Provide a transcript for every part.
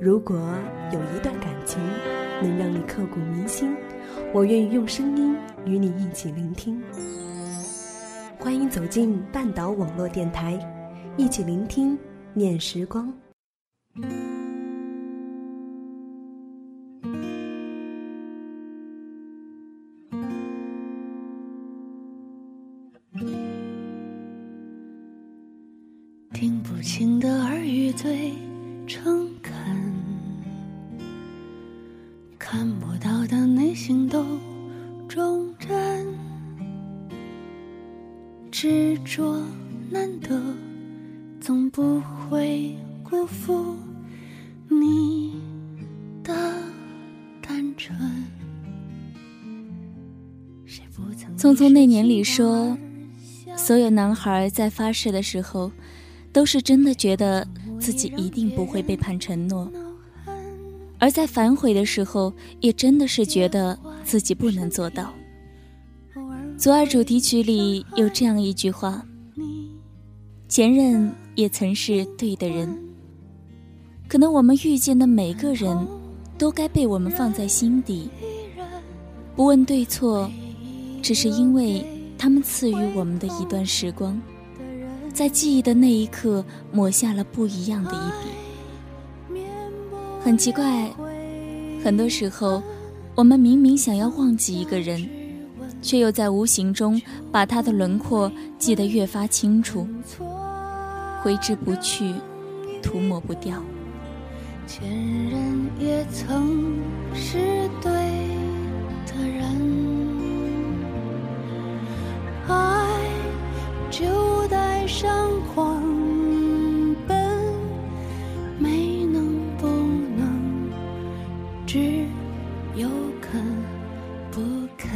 如果有一段感情能让你刻骨铭心，我愿意用声音与你一起聆听。欢迎走进半岛网络电台，一起聆听念时光。匆匆那年里说，所有男孩在发誓的时候。都是真的觉得自己一定不会背叛承诺，而在反悔的时候，也真的是觉得自己不能做到。左耳主题曲里有这样一句话：“前任也曾是对的人。”可能我们遇见的每个人，都该被我们放在心底，不问对错，只是因为他们赐予我们的一段时光。在记忆的那一刻，抹下了不一样的一笔。很奇怪，很多时候，我们明明想要忘记一个人，却又在无形中把他的轮廓记得越发清楚，挥之不去，涂抹不掉。前任也曾是对的人。爱就带上狂奔，没能不能，只有肯不肯。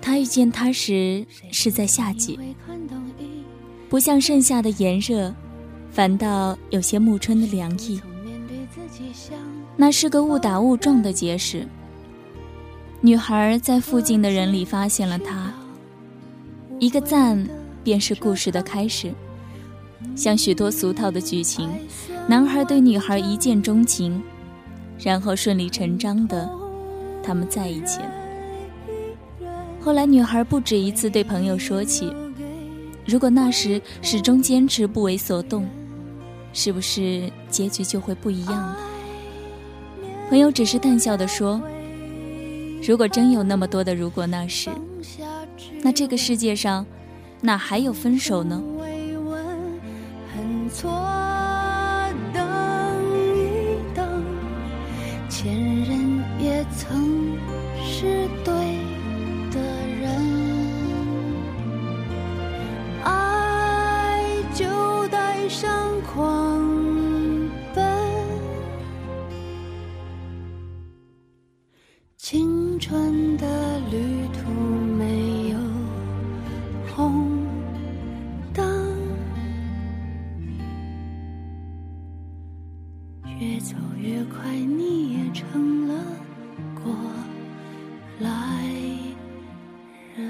他遇见他时是在夏季，不像盛夏的炎热，反倒有些暮春的凉意。那是个误打误撞的结识。女孩在附近的人里发现了他，一个赞便是故事的开始。像许多俗套的剧情，男孩对女孩一见钟情，然后顺理成章的，他们在一起了。后来女孩不止一次对朋友说起，如果那时始终坚持不为所动，是不是结局就会不一样了？朋友只是淡笑的说：“如果真有那么多的如果那时，那这个世界上哪还有分手呢？”红灯，越走越快，你也成了过来人。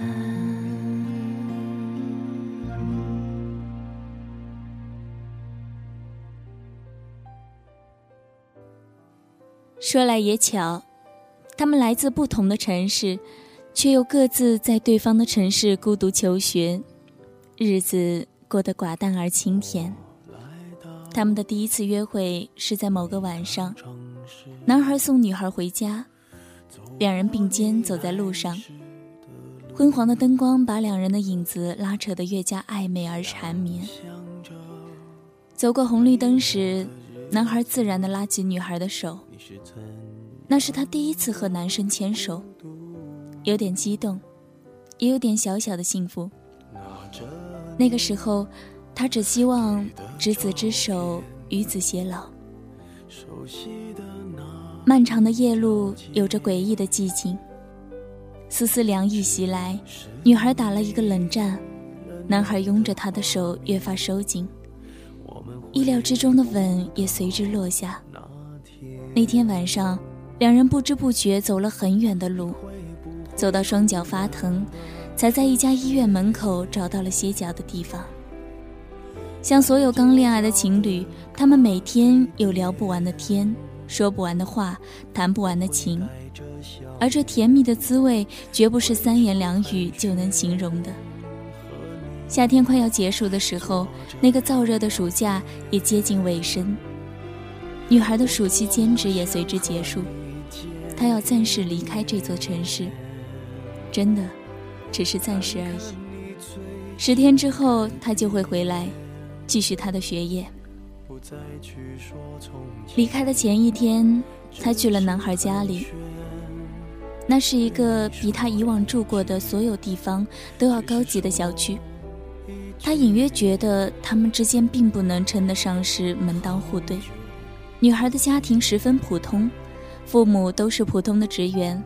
说来也巧。他们来自不同的城市，却又各自在对方的城市孤独求学，日子过得寡淡而清甜。他们的第一次约会是在某个晚上，男孩送女孩回家，两人并肩走在路上，昏黄的灯光把两人的影子拉扯得越加暧昧而缠绵。走过红绿灯时，男孩自然地拉起女孩的手。那是他第一次和男生牵手，有点激动，也有点小小的幸福。那个时候，他只希望执子之手，与子偕老。漫长的夜路有着诡异的寂静，丝丝凉意袭来，女孩打了一个冷战，男孩拥着她的手越发收紧，意料之中的吻也随之落下。那天晚上。两人不知不觉走了很远的路，走到双脚发疼，才在一家医院门口找到了歇脚的地方。像所有刚恋爱的情侣，他们每天有聊不完的天，说不完的话，谈不完的情，而这甜蜜的滋味绝不是三言两语就能形容的。夏天快要结束的时候，那个燥热的暑假也接近尾声，女孩的暑期兼职也随之结束。她要暂时离开这座城市，真的，只是暂时而已。十天之后，他就会回来，继续他的学业。离开的前一天，他去了男孩家里。那是一个比他以往住过的所有地方都要高级的小区。他隐约觉得他们之间并不能称得上是门当户对。女孩的家庭十分普通。父母都是普通的职员，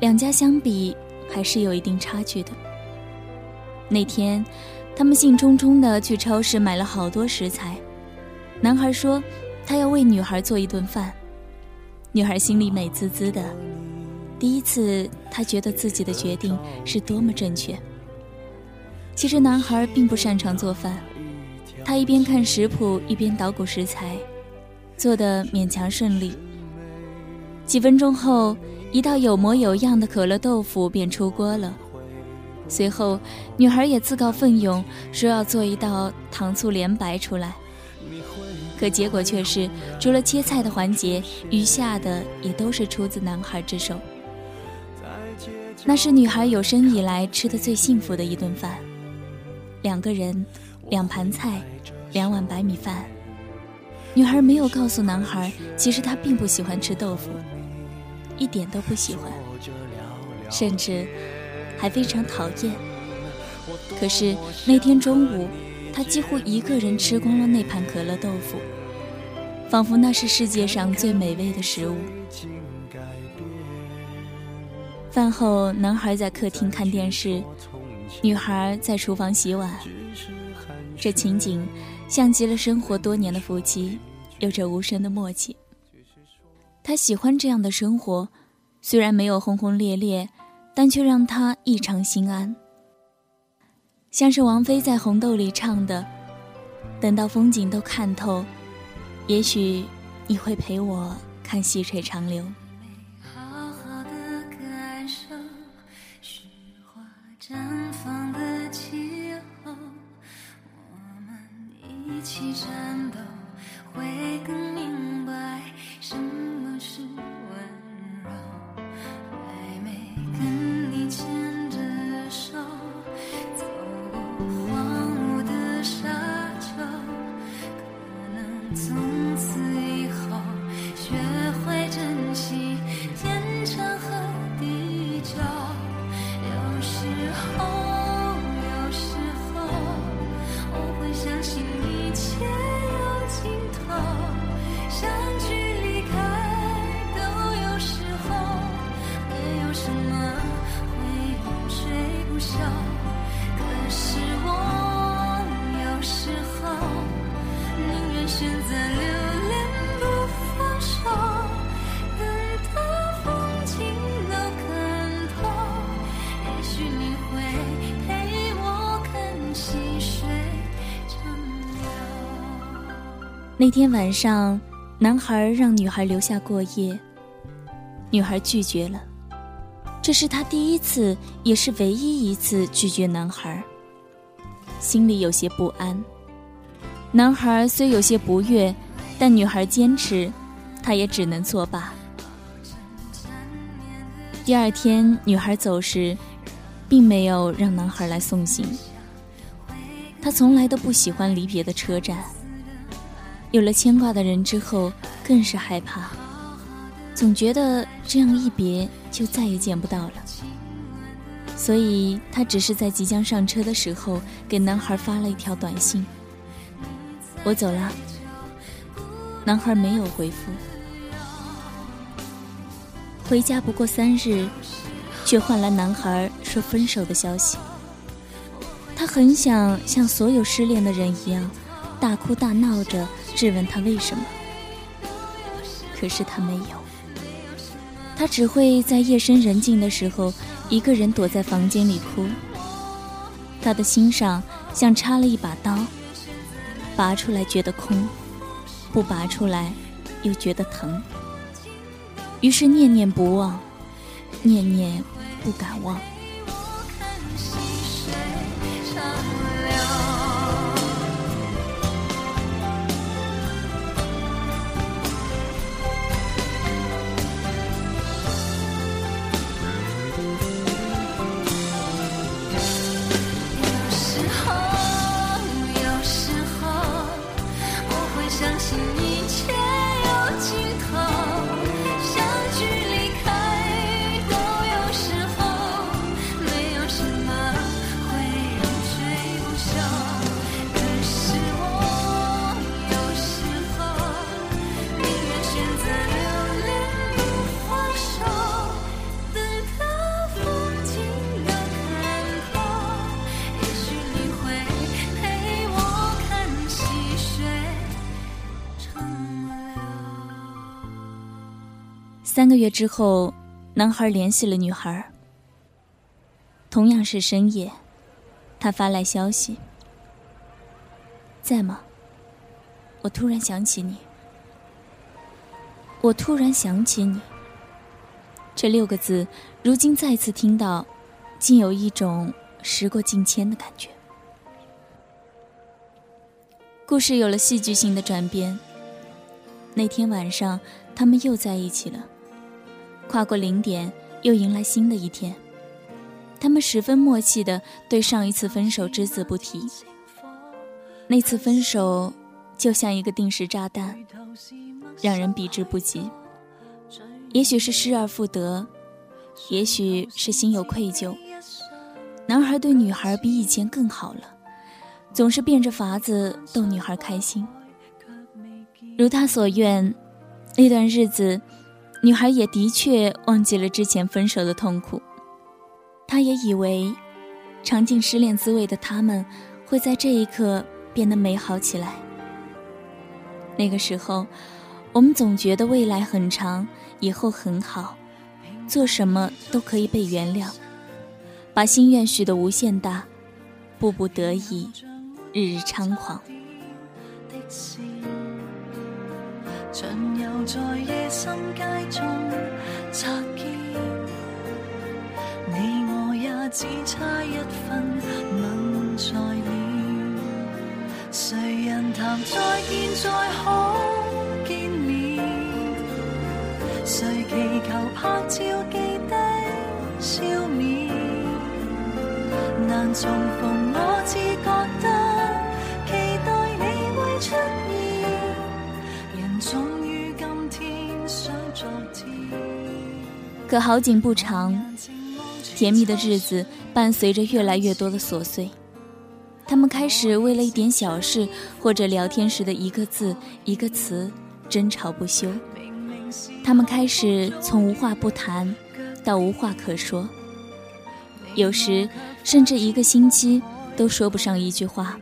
两家相比还是有一定差距的。那天，他们兴冲冲地去超市买了好多食材。男孩说，他要为女孩做一顿饭。女孩心里美滋滋的，第一次，她觉得自己的决定是多么正确。其实，男孩并不擅长做饭，他一边看食谱，一边捣鼓食材，做得勉强顺利。几分钟后，一道有模有样的可乐豆腐便出锅了。随后，女孩也自告奋勇说要做一道糖醋莲白出来。可结果却是，除了切菜的环节，余下的也都是出自男孩之手。那是女孩有生以来吃的最幸福的一顿饭。两个人，两盘菜，两碗白米饭。女孩没有告诉男孩，其实她并不喜欢吃豆腐。一点都不喜欢，甚至还非常讨厌。可是那天中午，他几乎一个人吃光了那盘可乐豆腐，仿佛那是世界上最美味的食物。饭后，男孩在客厅看电视，女孩在厨房洗碗。这情景像极了生活多年的夫妻，有着无声的默契。他喜欢这样的生活，虽然没有轰轰烈烈，但却让他异常心安。像是王菲在《红豆》里唱的：“等到风景都看透，也许你会陪我看细水长流。”那天晚上，男孩让女孩留下过夜，女孩拒绝了。这是他第一次，也是唯一一次拒绝男孩。心里有些不安。男孩虽有些不悦，但女孩坚持，他也只能作罢。第二天，女孩走时，并没有让男孩来送行。他从来都不喜欢离别的车站。有了牵挂的人之后，更是害怕，总觉得这样一别就再也见不到了。所以他只是在即将上车的时候给男孩发了一条短信：“我走了。”男孩没有回复。回家不过三日，却换来男孩说分手的消息。他很想像所有失恋的人一样，大哭大闹着质问他为什么，可是他没有。他只会在夜深人静的时候。一个人躲在房间里哭，他的心上像插了一把刀，拔出来觉得空，不拔出来又觉得疼，于是念念不忘，念念不敢忘。三个月之后，男孩联系了女孩。同样是深夜，他发来消息：“在吗？我突然想起你。我突然想起你。”这六个字，如今再次听到，竟有一种时过境迁的感觉。故事有了戏剧性的转变。那天晚上，他们又在一起了。跨过零点，又迎来新的一天。他们十分默契的对上一次分手只字不提。那次分手就像一个定时炸弹，让人避之不及。也许是失而复得，也许是心有愧疚。男孩对女孩比以前更好了，总是变着法子逗女孩开心。如他所愿，那段日子。女孩也的确忘记了之前分手的痛苦，她也以为尝尽失恋滋味的他们会在这一刻变得美好起来。那个时候，我们总觉得未来很长，以后很好，做什么都可以被原谅，把心愿许得无限大，步步得意，日日猖狂。像又在夜深街中擦肩，你我也只差一分吻在脸。谁人谈再见再可见面？谁祈求拍照记得笑面？难重逢，我可好景不长，甜蜜的日子伴随着越来越多的琐碎。他们开始为了一点小事，或者聊天时的一个字、一个词，争吵不休。他们开始从无话不谈到无话可说，有时甚至一个星期都说不上一句话。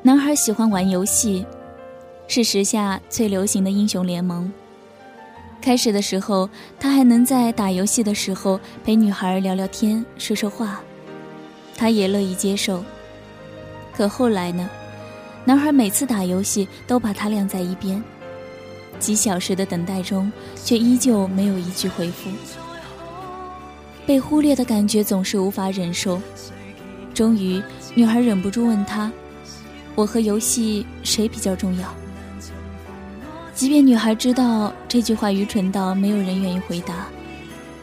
男孩喜欢玩游戏。是时下最流行的英雄联盟。开始的时候，他还能在打游戏的时候陪女孩聊聊天、说说话，他也乐意接受。可后来呢？男孩每次打游戏都把他晾在一边，几小时的等待中，却依旧没有一句回复。被忽略的感觉总是无法忍受。终于，女孩忍不住问他：“我和游戏谁比较重要？”即便女孩知道这句话愚蠢到没有人愿意回答，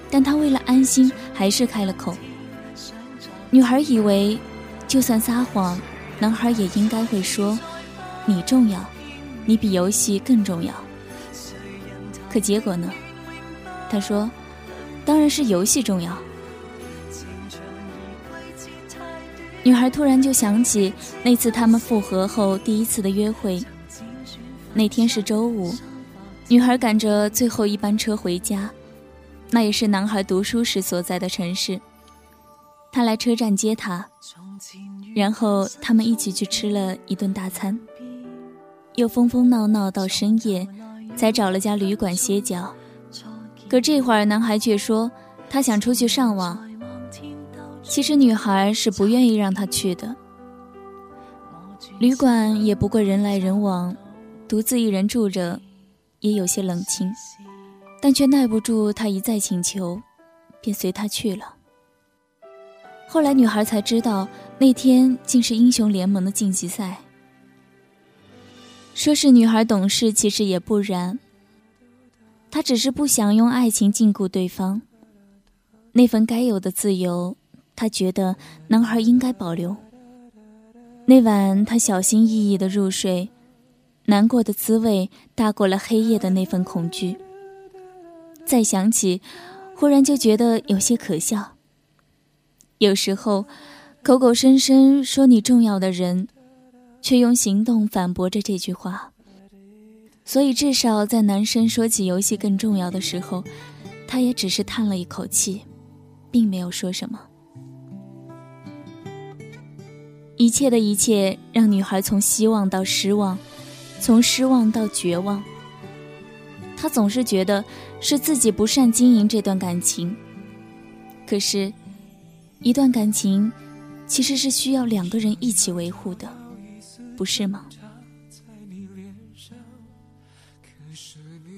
但她为了安心，还是开了口。女孩以为，就算撒谎，男孩也应该会说：“你重要，你比游戏更重要。”可结果呢？他说：“当然是游戏重要。”女孩突然就想起那次他们复合后第一次的约会。那天是周五，女孩赶着最后一班车回家，那也是男孩读书时所在的城市。他来车站接她，然后他们一起去吃了一顿大餐，又疯疯闹闹到深夜，才找了家旅馆歇脚。可这会儿，男孩却说他想出去上网。其实女孩是不愿意让他去的。旅馆也不过人来人往，独自一人住着，也有些冷清，但却耐不住他一再请求，便随他去了。后来女孩才知道，那天竟是英雄联盟的晋级赛。说是女孩懂事，其实也不然。她只是不想用爱情禁锢对方，那份该有的自由。他觉得男孩应该保留。那晚，他小心翼翼的入睡，难过的滋味大过了黑夜的那份恐惧。再想起，忽然就觉得有些可笑。有时候，口口声声说你重要的人，却用行动反驳着这句话。所以，至少在男生说起游戏更重要的时候，他也只是叹了一口气，并没有说什么。一切的一切让女孩从希望到失望，从失望到绝望。他总是觉得是自己不善经营这段感情。可是，一段感情其实是需要两个人一起维护的，不是吗？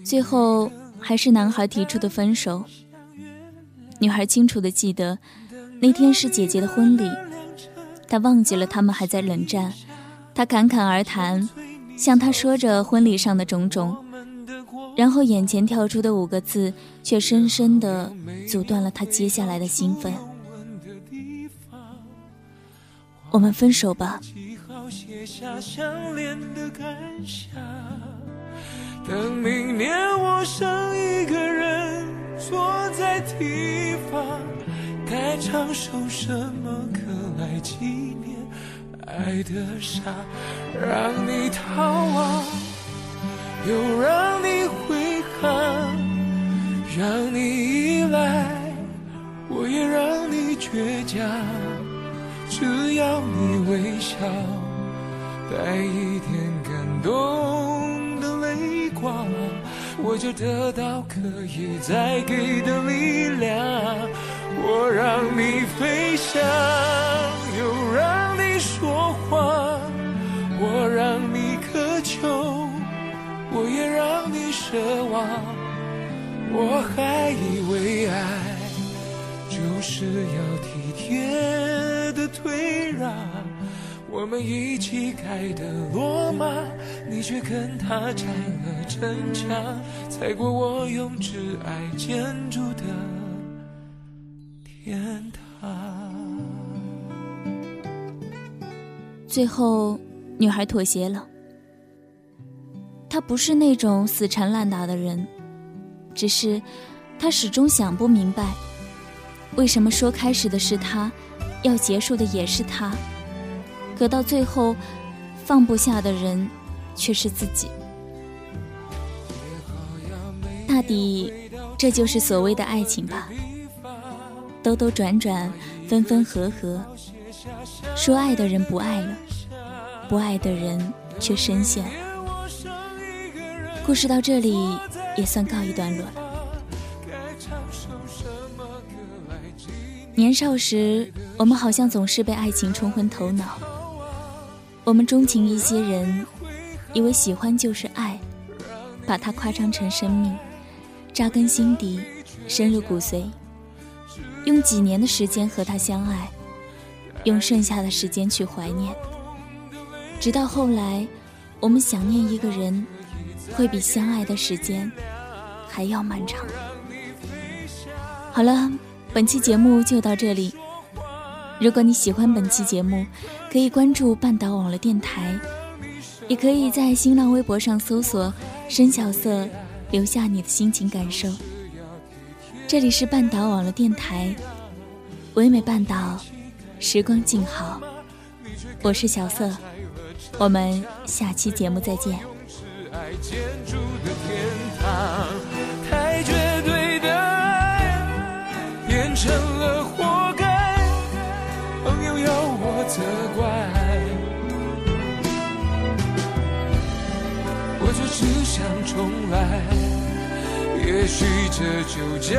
最后还是男孩提出的分手。女孩清楚的记得，那天是姐姐的婚礼。她忘记了他们还在冷战，他侃侃而谈，向他说着婚礼上的种种，然后眼前跳出的五个字，却深深的阻断了他接下来的兴奋。我们分手吧。等明年我剩一个人坐在地方，该唱首什么歌？来纪念爱的傻，让你逃亡，又让你悔恨，让你依赖，我也让你倔强。只要你微笑，带一点感动的泪光，我就得到可以再给的力量。我让你飞翔，话，我让你渴求，我也让你奢望。我还以为爱就是要体贴的退让，我们一起盖的罗马，你却跟他拆了城墙，踩过我用挚爱建筑的。天堂。最后，女孩妥协了。她不是那种死缠烂打的人，只是她始终想不明白，为什么说开始的是他，要结束的也是他，可到最后，放不下的人却是自己。大抵，这就是所谓的爱情吧。兜兜转转，分分合合，说爱的人不爱了，不爱的人却深陷。故事到这里也算告一段落了。年少时，我们好像总是被爱情冲昏头脑，我们钟情一些人，以为喜欢就是爱，把它夸张成生命，扎根心底，深入骨髓。用几年的时间和他相爱，用剩下的时间去怀念，直到后来，我们想念一个人，会比相爱的时间还要漫长。好了，本期节目就到这里。如果你喜欢本期节目，可以关注半岛网络电台，也可以在新浪微博上搜索“深小色”，留下你的心情感受。这里是半岛网络电台，唯美半岛，时光静好，我是小色，我们下期节目再见。太绝对的爱变成了活该，朋友要我责怪，我就只想重来。也许这就叫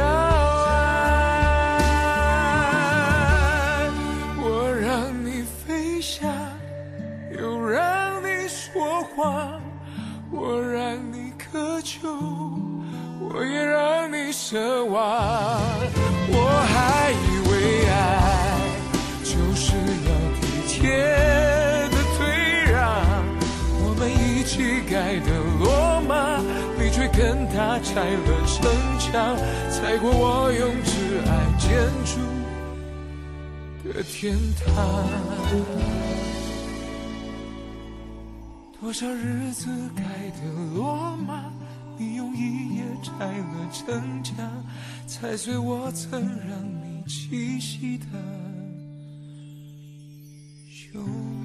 我也让你奢望。我还以为爱就是要体贴的退让，我们一起盖的罗马。你却跟他拆了城墙，踩过我用挚爱建筑的天堂。多少日子盖的罗马，你用一夜拆了城墙，踩碎我曾让你栖息的胸。